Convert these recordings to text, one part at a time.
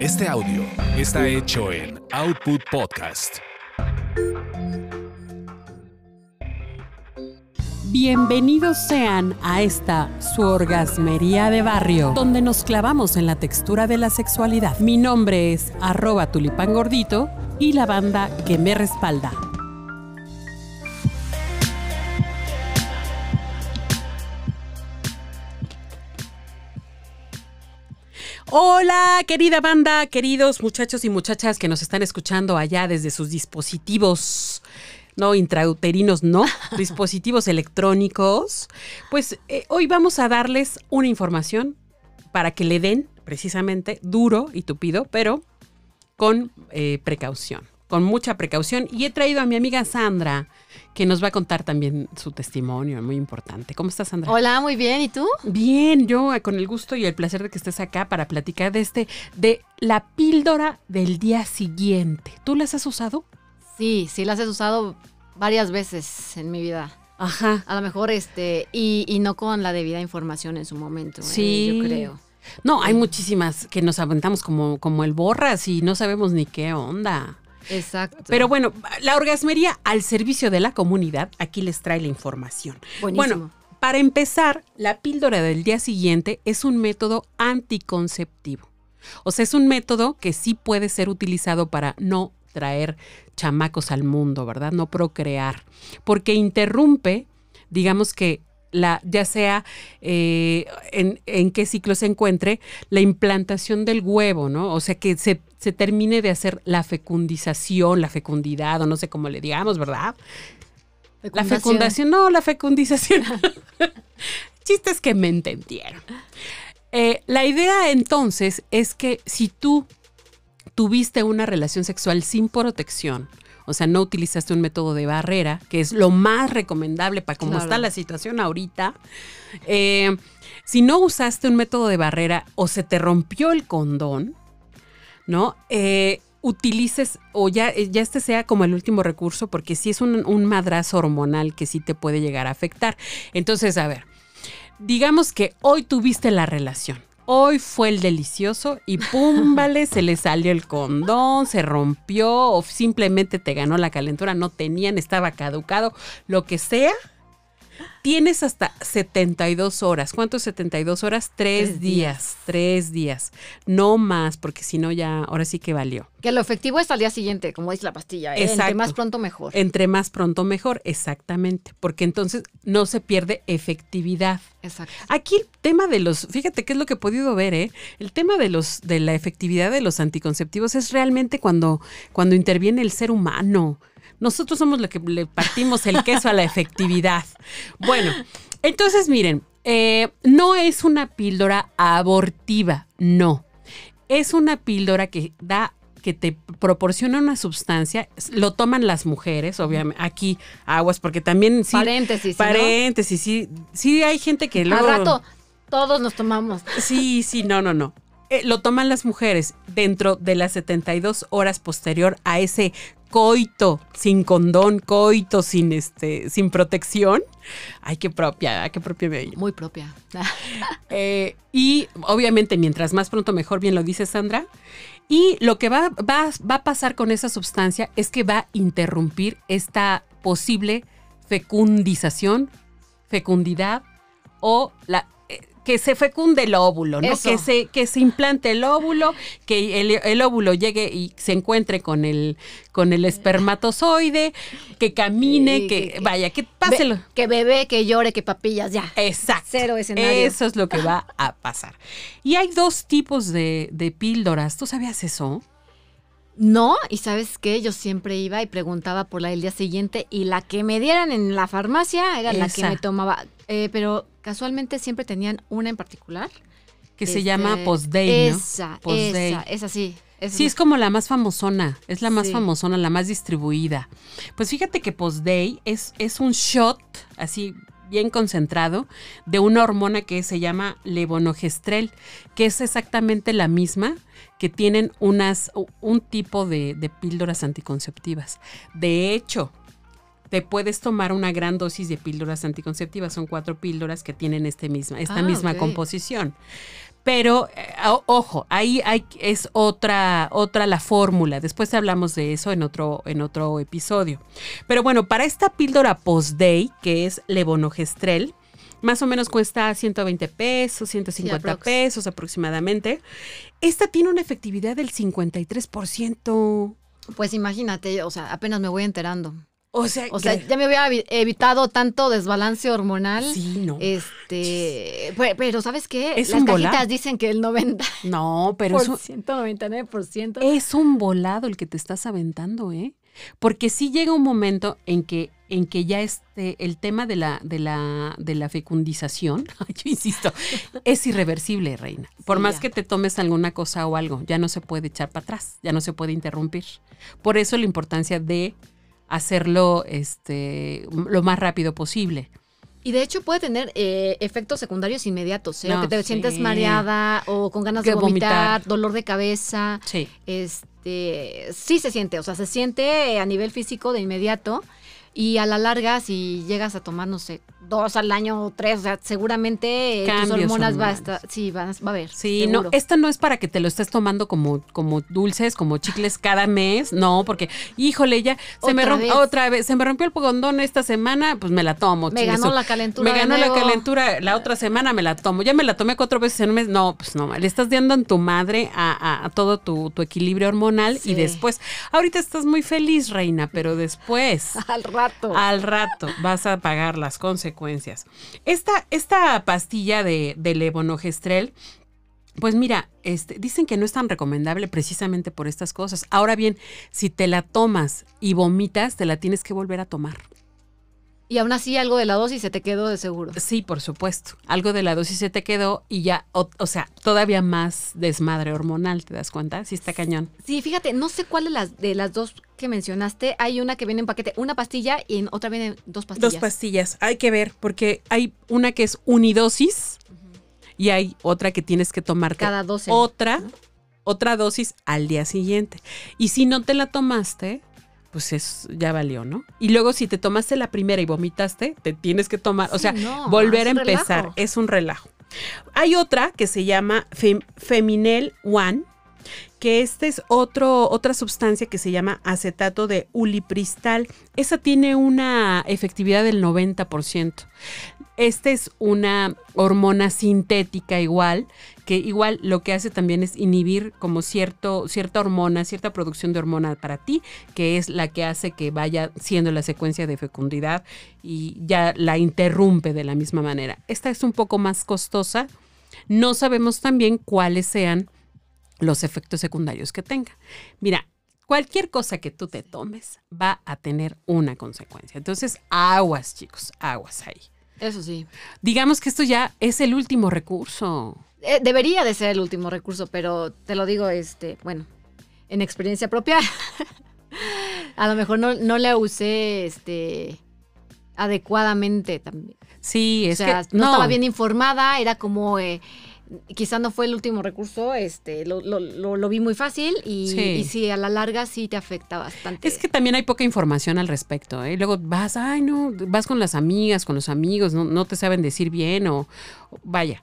Este audio está hecho en Output Podcast. Bienvenidos sean a esta su orgasmería de barrio, donde nos clavamos en la textura de la sexualidad. Mi nombre es arroba tulipán gordito y la banda que me respalda. Hola, querida banda, queridos muchachos y muchachas que nos están escuchando allá desde sus dispositivos, no intrauterinos, no, dispositivos electrónicos. Pues eh, hoy vamos a darles una información para que le den precisamente duro y tupido, pero con eh, precaución, con mucha precaución. Y he traído a mi amiga Sandra, que nos va a contar también su testimonio, muy importante. ¿Cómo estás, Sandra? Hola, muy bien. ¿Y tú? Bien, yo eh, con el gusto y el placer de que estés acá para platicar de este, de la píldora del día siguiente. ¿Tú las has usado? Sí, sí las he usado varias veces en mi vida. Ajá. A lo mejor este, y, y no con la debida información en su momento. ¿eh? Sí. yo creo. No, hay muchísimas que nos aventamos como, como el borras y no sabemos ni qué onda. Exacto. Pero bueno, la orgasmería al servicio de la comunidad, aquí les trae la información. Buenísimo. Bueno, para empezar, la píldora del día siguiente es un método anticonceptivo. O sea, es un método que sí puede ser utilizado para no traer chamacos al mundo, ¿verdad? No procrear. Porque interrumpe, digamos que la, ya sea eh, en, en, qué ciclo se encuentre, la implantación del huevo, ¿no? O sea, que se, se, termine de hacer la fecundización, la fecundidad, o no sé cómo le digamos, ¿verdad? La fecundación, no, la fecundización. Chistes que me entendieron. Eh, la idea entonces es que si tú tuviste una relación sexual sin protección, o sea, no utilizaste un método de barrera, que es lo más recomendable para cómo claro. está la situación ahorita. Eh, si no usaste un método de barrera o se te rompió el condón, ¿no? Eh, utilices o ya, ya este sea como el último recurso, porque sí es un, un madrazo hormonal que sí te puede llegar a afectar. Entonces, a ver, digamos que hoy tuviste la relación hoy fue el delicioso y pum, vale, se le salió el condón, se rompió o simplemente te ganó la calentura, no tenían, estaba caducado, lo que sea. Tienes hasta 72 horas. ¿Cuánto es 72 horas? Tres, tres días, días, tres días. No más, porque si no ya, ahora sí que valió. Que lo efectivo es al día siguiente, como dice la pastilla. ¿eh? Entre más pronto mejor. Entre más pronto mejor, exactamente. Porque entonces no se pierde efectividad. Exacto. Aquí el tema de los, fíjate qué es lo que he podido ver, ¿eh? El tema de los, de la efectividad de los anticonceptivos es realmente cuando, cuando interviene el ser humano. Nosotros somos los que le partimos el queso a la efectividad. Bueno, entonces miren, eh, no es una píldora abortiva, no. Es una píldora que da que te proporciona una sustancia, lo toman las mujeres, obviamente, aquí aguas, porque también sí. Paréntesis. Paréntesis, ¿no? sí. Sí, hay gente que luego. Al rato todos nos tomamos. Sí, sí, no, no, no. Eh, lo toman las mujeres dentro de las 72 horas posterior a ese coito sin condón, coito sin este, sin protección. Ay, qué propia, qué propia me Muy propia. eh, y obviamente, mientras más pronto mejor, bien lo dice Sandra. Y lo que va, va, va a pasar con esa sustancia es que va a interrumpir esta posible fecundización, fecundidad o la, que se fecunde el óvulo, ¿no? Que se, que se implante el óvulo, que el, el, óvulo llegue y se encuentre con el, con el espermatozoide, que camine, sí, que, que, vaya, que páselo. Be, que bebé, que llore, que papillas, ya. Exacto. Cero escenario. Eso es lo que va a pasar. Y hay dos tipos de, de píldoras. ¿Tú sabías eso? No, y sabes qué, yo siempre iba y preguntaba por la del día siguiente y la que me dieran en la farmacia era Esa. la que me tomaba, eh, pero casualmente siempre tenían una en particular. Que este, se llama Postday, ¿no? Esa, esa, esa sí. Esa sí, es como la más famosona, es la más sí. famosona, la más distribuida. Pues fíjate que Postday es, es un shot, así bien concentrado, de una hormona que se llama levonorgestrel, que es exactamente la misma que tienen unas, un tipo de, de píldoras anticonceptivas. De hecho, te puedes tomar una gran dosis de píldoras anticonceptivas. Son cuatro píldoras que tienen este misma, esta Ah, misma composición. Pero eh, ojo, ahí hay, es otra, otra la fórmula. Después hablamos de eso en otro, en otro episodio. Pero bueno, para esta píldora post-day, que es levonogestrel, más o menos cuesta 120 pesos, 150 pesos aproximadamente. Esta tiene una efectividad del 53%. Pues imagínate, o sea, apenas me voy enterando. O sea, o sea ya me había evitado tanto desbalance hormonal. Sí, no. Este, pero, ¿sabes qué? Es Las un cajitas dicen que el 90. No, pero es un 199%. Es un volado el que te estás aventando, ¿eh? Porque sí llega un momento en que en que ya este el tema de la de la de la fecundización, yo insisto, es irreversible, reina. Por más que te tomes alguna cosa o algo, ya no se puede echar para atrás, ya no se puede interrumpir. Por eso la importancia de hacerlo este, lo más rápido posible. Y de hecho puede tener eh, efectos secundarios inmediatos, ¿eh? que te sientes mareada o con ganas de vomitar, dolor de cabeza. Sí. Este, sí se siente, o sea, se siente a nivel físico de inmediato y a la larga si llegas a tomar, no sé, dos al año o tres, o sea, seguramente eh, tus hormonas va a estar, sí, va, a haber. Sí, no, esto no es para que te lo estés tomando como, como dulces, como chicles cada mes, no, porque, híjole, ya se me rompió otra vez, se me rompió el pogondón esta semana, pues me la tomo. Me ganó la calentura. Me ganó la calentura, la otra semana me la tomo. Ya me la tomé cuatro veces en un mes, no, pues no, le estás dando en tu madre a, todo tu, equilibrio hormonal y después, ahorita estás muy feliz, reina, pero después. al rato. Al rato vas a pagar las consecuencias esta, esta pastilla de, de levonorgestrel, pues mira, este, dicen que no es tan recomendable precisamente por estas cosas. Ahora bien, si te la tomas y vomitas, te la tienes que volver a tomar. Y aún así algo de la dosis se te quedó de seguro. Sí, por supuesto. Algo de la dosis se te quedó y ya, o, sea, todavía más desmadre hormonal, ¿te das cuenta? Sí está cañón. Sí, fíjate, no sé cuál de las, de las dos que mencionaste, hay una que viene en paquete, una pastilla y en otra vienen dos pastillas. Dos pastillas, hay que ver, porque hay una que es unidosis y hay otra que tienes que tomar cada dosis. Otra, otra dosis al día siguiente. Y si no te la tomaste, pues es, ya valió, ¿no? Y luego si te tomaste la primera y vomitaste, te tienes que tomar, o sea, volver a empezar, es un relajo. Hay otra que se llama Feminel One, que esta es otra sustancia que se llama acetato de ulipristal. Esa tiene una efectividad del 90%. Esta es una hormona sintética igual, que igual lo que hace también es inhibir como cierto, cierta hormona, cierta producción de hormona para ti, que es la que hace que vaya siendo la secuencia de fecundidad y ya la interrumpe de la misma manera. Esta es un poco más costosa. No sabemos también cuáles sean los efectos secundarios que tenga. Mira, cualquier cosa que tú te tomes va a tener una consecuencia. Entonces, aguas, chicos, aguas ahí. Eso sí. Digamos que esto ya es el último recurso. Eh, debería de ser el último recurso, pero te lo digo, este, bueno, en experiencia propia, a lo mejor no, no la usé este, adecuadamente también. Sí, es que no, estaba bien informada, era como... Eh, quizá no fue el último recurso, este, lo, lo, lo, vi muy fácil y sí. a la larga sí te afecta bastante. Es que también hay poca información al respecto, ¿eh? Luego vas, ay no, vas con las amigas, con los amigos, no, no te saben decir bien o, vaya.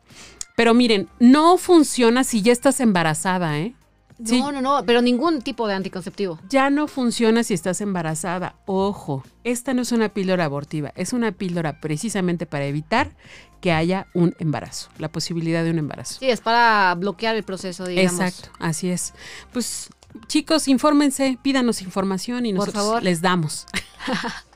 Pero miren, no funciona si ya estás embarazada, ¿eh? No, no, no, pero ningún tipo de anticonceptivo. Ya no funciona si estás embarazada. Ojo, esta no es una píldora abortiva, es una píldora precisamente para evitar que haya un embarazo, la posibilidad de un embarazo. Sí, es para bloquear el proceso, digamos. Exacto, así es. Pues chicos, infórmense, pídanos información y nosotros les damos.